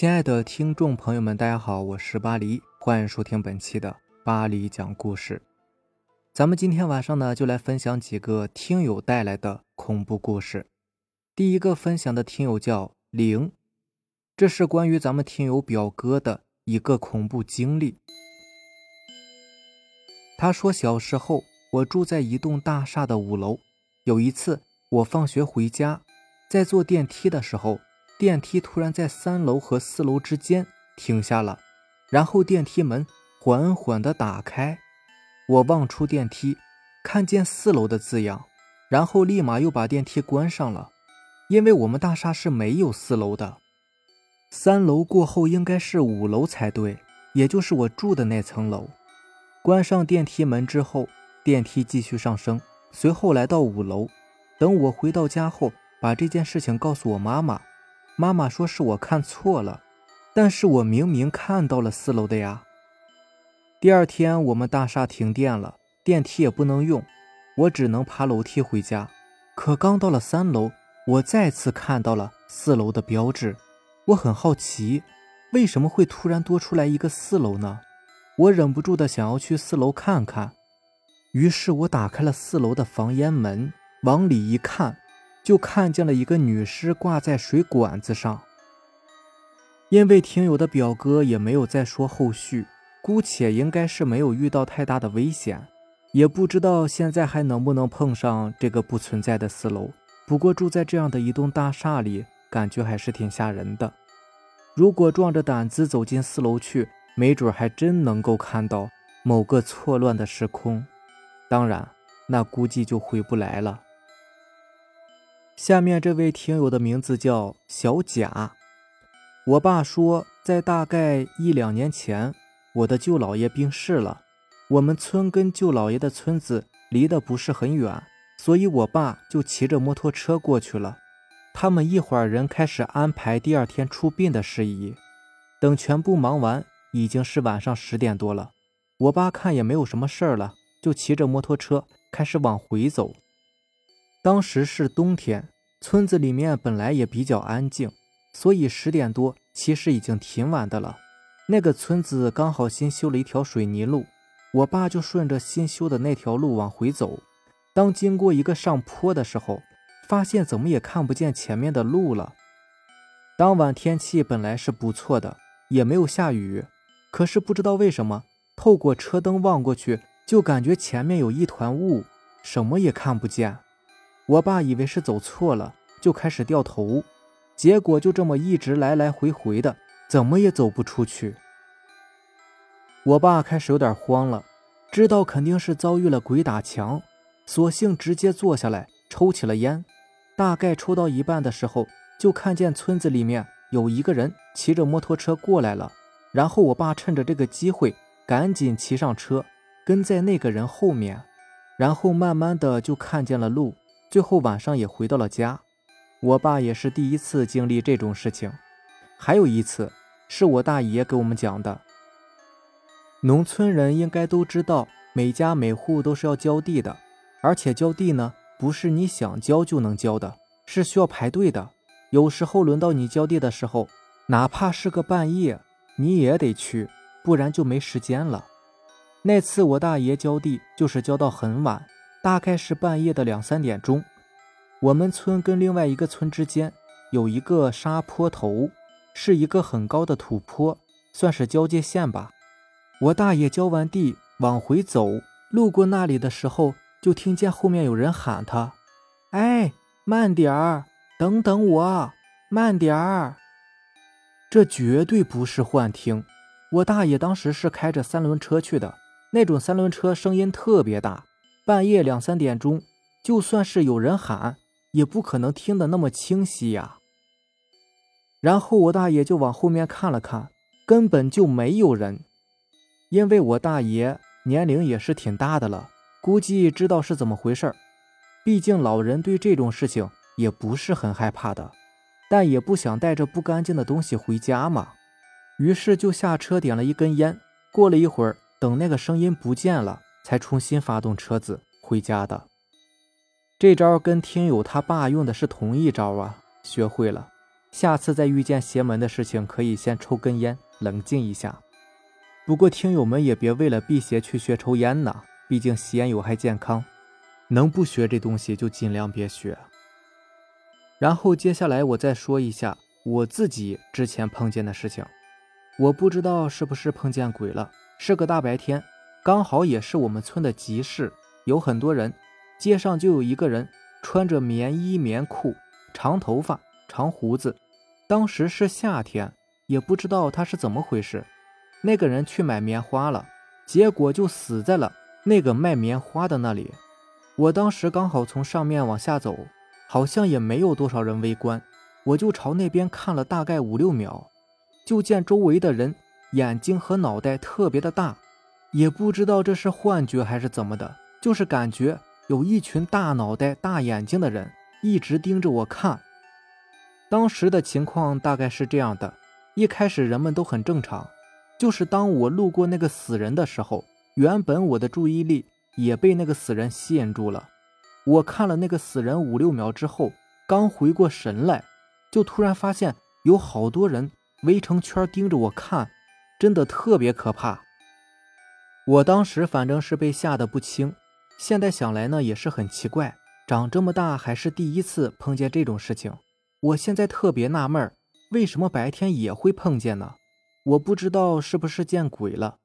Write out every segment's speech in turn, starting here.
亲爱的听众朋友们，大家好，我是巴黎，欢迎收听本期的巴黎讲故事。咱们今天晚上呢，就来分享几个听友带来的恐怖故事。第一个分享的听友叫零，这是关于咱们听友表哥的一个恐怖经历。他说，小时候我住在一栋大厦的五楼，有一次我放学回家，在坐电梯的时候。电梯突然在三楼和四楼之间停下了，然后电梯门缓缓地打开。我望出电梯，看见四楼的字样，然后立马又把电梯关上了，因为我们大厦是没有四楼的。三楼过后应该是五楼才对，也就是我住的那层楼。关上电梯门之后，电梯继续上升，随后来到五楼。等我回到家后，把这件事情告诉我妈妈。妈妈说是我看错了，但是我明明看到了四楼的呀。第二天我们大厦停电了，电梯也不能用，我只能爬楼梯回家。可刚到了三楼，我再次看到了四楼的标志。我很好奇，为什么会突然多出来一个四楼呢？我忍不住的想要去四楼看看，于是我打开了四楼的房间门，往里一看。就看见了一个女尸挂在水管子上。因为听友的表哥也没有再说后续，姑且应该是没有遇到太大的危险，也不知道现在还能不能碰上这个不存在的四楼。不过住在这样的一栋大厦里，感觉还是挺吓人的。如果壮着胆子走进四楼去，没准还真能够看到某个错乱的时空。当然，那估计就回不来了。下面这位听友的名字叫小贾。我爸说，在大概一两年前，我的舅姥爷病逝了。我们村跟舅姥爷的村子离得不是很远，所以我爸就骑着摩托车过去了。他们一会儿人开始安排第二天出殡的事宜。等全部忙完，已经是晚上十点多了。我爸看也没有什么事儿了，就骑着摩托车开始往回走。当时是冬天，村子里面本来也比较安静，所以十点多其实已经挺晚的了。那个村子刚好新修了一条水泥路，我爸就顺着新修的那条路往回走。当经过一个上坡的时候，发现怎么也看不见前面的路了。当晚天气本来是不错的，也没有下雨，可是不知道为什么，透过车灯望过去，就感觉前面有一团雾，什么也看不见。我爸以为是走错了，就开始掉头，结果就这么一直来来回回的，怎么也走不出去。我爸开始有点慌了，知道肯定是遭遇了鬼打墙，索性直接坐下来抽起了烟。大概抽到一半的时候，就看见村子里面有一个人骑着摩托车过来了，然后我爸趁着这个机会赶紧骑上车，跟在那个人后面，然后慢慢的就看见了路。最后晚上也回到了家，我爸也是第一次经历这种事情。还有一次是我大爷给我们讲的。农村人应该都知道，每家每户都是要浇地的，而且浇地呢不是你想浇就能浇的，是需要排队的。有时候轮到你浇地的时候，哪怕是个半夜，你也得去，不然就没时间了。那次我大爷浇地就是浇到很晚。大概是半夜的两三点钟，我们村跟另外一个村之间有一个沙坡头，是一个很高的土坡，算是交界线吧。我大爷浇完地往回走，路过那里的时候，就听见后面有人喊他：“哎，慢点儿，等等我，慢点儿。”这绝对不是幻听。我大爷当时是开着三轮车去的，那种三轮车声音特别大。半夜两三点钟，就算是有人喊，也不可能听得那么清晰呀。然后我大爷就往后面看了看，根本就没有人。因为我大爷年龄也是挺大的了，估计知道是怎么回事毕竟老人对这种事情也不是很害怕的，但也不想带着不干净的东西回家嘛。于是就下车点了一根烟。过了一会儿，等那个声音不见了。才重新发动车子回家的，这招跟听友他爸用的是同一招啊，学会了。下次再遇见邪门的事情，可以先抽根烟，冷静一下。不过听友们也别为了辟邪去学抽烟呐，毕竟吸烟有害健康，能不学这东西就尽量别学。然后接下来我再说一下我自己之前碰见的事情，我不知道是不是碰见鬼了，是个大白天，刚好也是我们村的集市，有很多人，街上就有一个人穿着棉衣棉裤，长头发。长胡子，当时是夏天，也不知道他是怎么回事。那个人去买棉花了，结果就死在了那个卖棉花的那里。我当时刚好从上面往下走，好像也没有多少人围观，我就朝那边看了大概五六秒，就见周围的人眼睛和脑袋特别的大，也不知道这是幻觉还是怎么的，就是感觉有一群大脑袋大眼睛的人一直盯着我看。当时的情况大概是这样的：一开始人们都很正常，就是当我路过那个死人的时候，原本我的注意力也被那个死人吸引住了。我看了那个死人五六秒之后，刚回过神来，就突然发现有好多人围成圈盯着我看，真的特别可怕。我当时反正是被吓得不轻，现在想来呢也是很奇怪，长这么大还是第一次碰见这种事情。我现在特别纳闷为什么白天也会碰见呢？我不知道是不是见鬼了。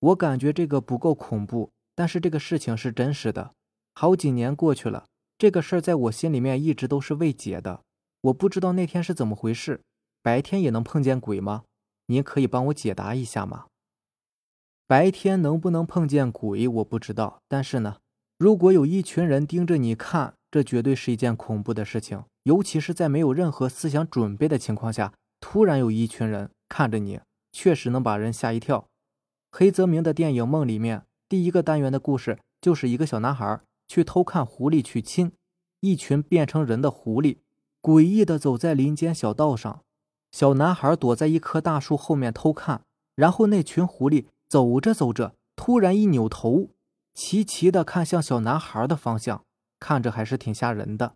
我感觉这个不够恐怖，但是这个事情是真实的。好几年过去了，这个事儿在我心里面一直都是未解的。我不知道那天是怎么回事，白天也能碰见鬼吗？您可以帮我解答一下吗？白天能不能碰见鬼，我不知道。但是呢，如果有一群人盯着你看，这绝对是一件恐怖的事情。尤其是在没有任何思想准备的情况下，突然有一群人看着你，确实能把人吓一跳。黑泽明的电影《梦》里面，第一个单元的故事就是一个小男孩去偷看狐狸去亲，一群变成人的狐狸诡异的走在林间小道上，小男孩躲在一棵大树后面偷看，然后那群狐狸走着走着，突然一扭头，齐齐的看向小男孩的方向，看着还是挺吓人的。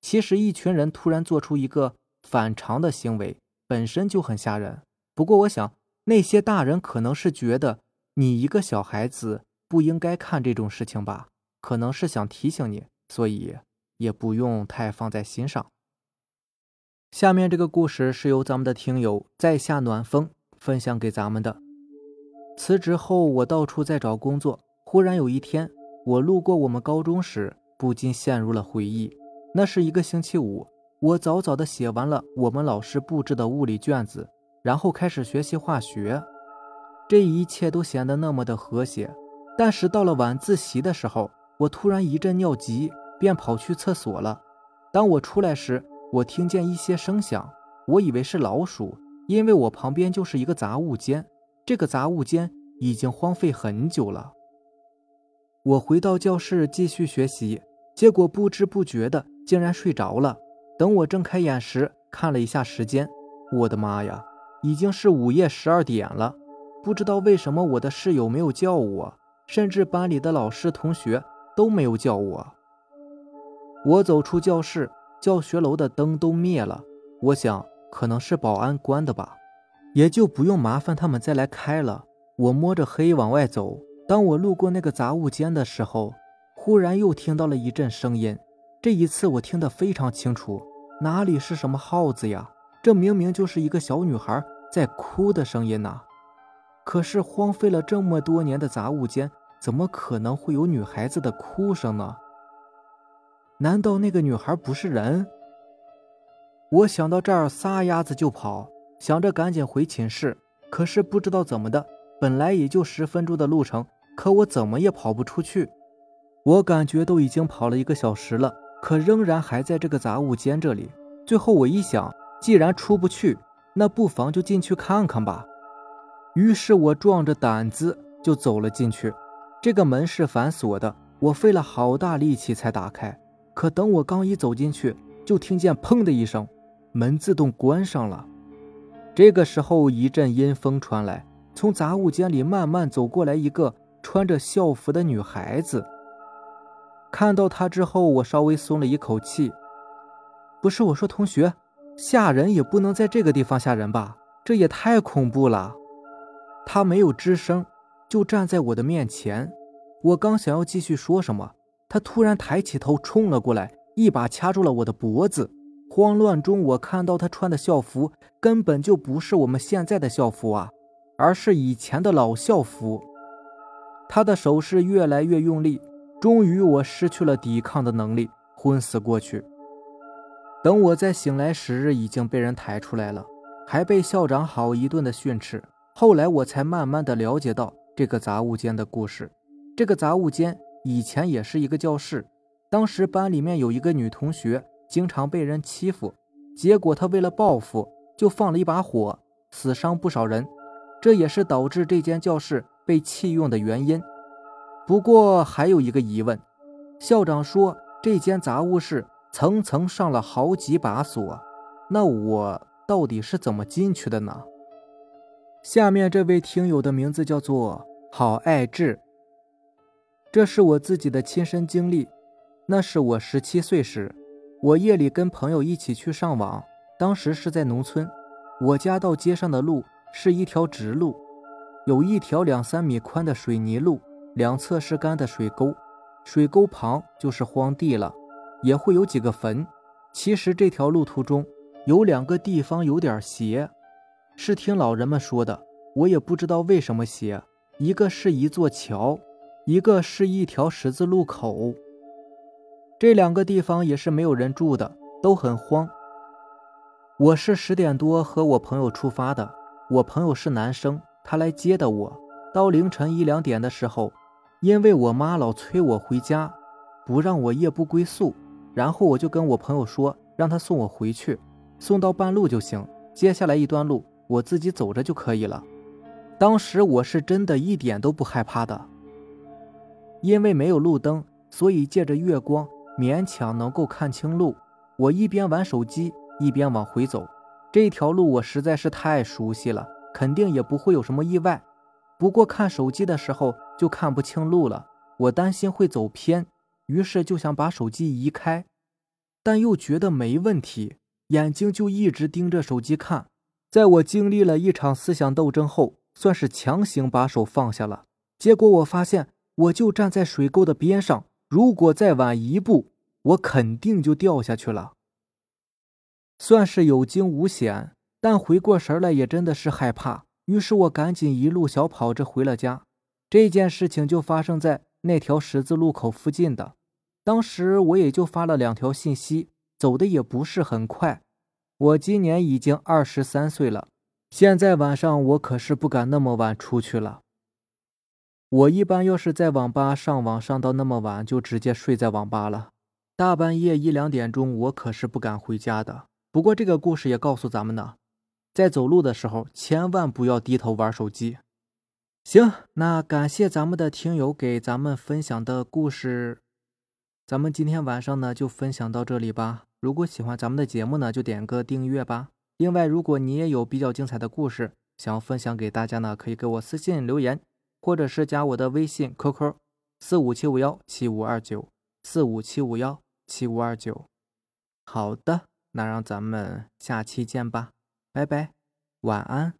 其实，一群人突然做出一个反常的行为，本身就很吓人。不过，我想那些大人可能是觉得你一个小孩子不应该看这种事情吧，可能是想提醒你，所以也不用太放在心上。下面这个故事是由咱们的听友在下暖风分享给咱们的。辞职后，我到处在找工作。忽然有一天，我路过我们高中时，不禁陷入了回忆。那是一个星期五，我早早的写完了我们老师布置的物理卷子，然后开始学习化学。这一切都显得那么的和谐。但是到了晚自习的时候，我突然一阵尿急，便跑去厕所了。当我出来时，我听见一些声响，我以为是老鼠，因为我旁边就是一个杂物间，这个杂物间已经荒废很久了。我回到教室继续学习，结果不知不觉的。竟然睡着了。等我睁开眼时，看了一下时间，我的妈呀，已经是午夜十二点了。不知道为什么我的室友没有叫我，甚至班里的老师同学都没有叫我。我走出教室，教学楼的灯都灭了。我想可能是保安关的吧，也就不用麻烦他们再来开了。我摸着黑往外走。当我路过那个杂物间的时候，忽然又听到了一阵声音。这一次我听得非常清楚，哪里是什么耗子呀？这明明就是一个小女孩在哭的声音呐！可是荒废了这么多年的杂物间，怎么可能会有女孩子的哭声呢？难道那个女孩不是人？我想到这儿，撒丫子就跑，想着赶紧回寝室。可是不知道怎么的，本来也就十分钟的路程，可我怎么也跑不出去。我感觉都已经跑了一个小时了。可仍然还在这个杂物间这里。最后我一想，既然出不去，那不妨就进去看看吧。于是我壮着胆子就走了进去。这个门是反锁的，我费了好大力气才打开。可等我刚一走进去，就听见砰的一声，门自动关上了。这个时候一阵阴风传来，从杂物间里慢慢走过来一个穿着校服的女孩子。看到他之后，我稍微松了一口气。不是我说，同学，吓人也不能在这个地方吓人吧？这也太恐怖了。他没有吱声，就站在我的面前。我刚想要继续说什么，他突然抬起头冲了过来，一把掐住了我的脖子。慌乱中，我看到他穿的校服根本就不是我们现在的校服啊，而是以前的老校服。他的手势越来越用力，终于我失去了抵抗的能力，昏死过去。等我再醒来时，已经被人抬出来了，还被校长好一顿的训斥。后来我才慢慢的了解到这个杂物间的故事。这个杂物间以前也是一个教室，当时班里面有一个女同学。经常被人欺负，结果他为了报复，就放了一把火，死伤不少人，这也是导致这间教室被弃用的原因。不过还有一个疑问，校长说这间杂物室层层上了好几把锁，那我到底是怎么进去的呢？下面这位听友的名字叫做好爱智，这是我自己的亲身经历，那是我十七岁时。我夜里跟朋友一起去上网，当时是在农村。我家到街上的路是一条直路，有一条两三米宽的水泥路，两侧是干的水沟，水沟旁就是荒地了，也会有几个坟。其实这条路途中有两个地方有点邪，是听老人们说的，我也不知道为什么邪。一个是一座桥，一个是一条十字路口。这两个地方也是没有人住的，都很荒。我是十点多和我朋友出发的，我朋友是男生，他来接的我。到凌晨一两点的时候，因为我妈老催我回家，不让我夜不归宿，然后我就跟我朋友说，让他送我回去，送到半路就行，接下来一段路我自己走着就可以了。当时我是真的一点都不害怕的，因为没有路灯，所以借着月光。勉强能够看清路，我一边玩手机一边往回走。这条路我实在是太熟悉了，肯定也不会有什么意外。不过看手机的时候就看不清路了，我担心会走偏，于是就想把手机移开，但又觉得没问题，眼睛就一直盯着手机看。在我经历了一场思想斗争后，算是强行把手放下了。结果我发现，我就站在水沟的边上。如果再晚一步，我肯定就掉下去了。算是有惊无险，但回过神来也真的是害怕。于是我赶紧一路小跑着回了家。这件事情就发生在那条十字路口附近的。当时我也就发了两条信息，走的也不是很快。我今年已经二十三岁了，现在晚上我可是不敢那么晚出去了。我一般要是在网吧上网上到那么晚，就直接睡在网吧了。大半夜一两点钟，我可是不敢回家的。不过这个故事也告诉咱们呢，在走路的时候千万不要低头玩手机。行，那感谢咱们的听友给咱们分享的故事，咱们今天晚上呢就分享到这里吧。如果喜欢咱们的节目呢，就点个订阅吧。另外，如果你也有比较精彩的故事想要分享给大家呢，可以给我私信留言。或者是加我的微信 QQ 四五七五幺七五二九四五七五幺七五二九，好的，那让咱们下期见吧，拜拜，晚安。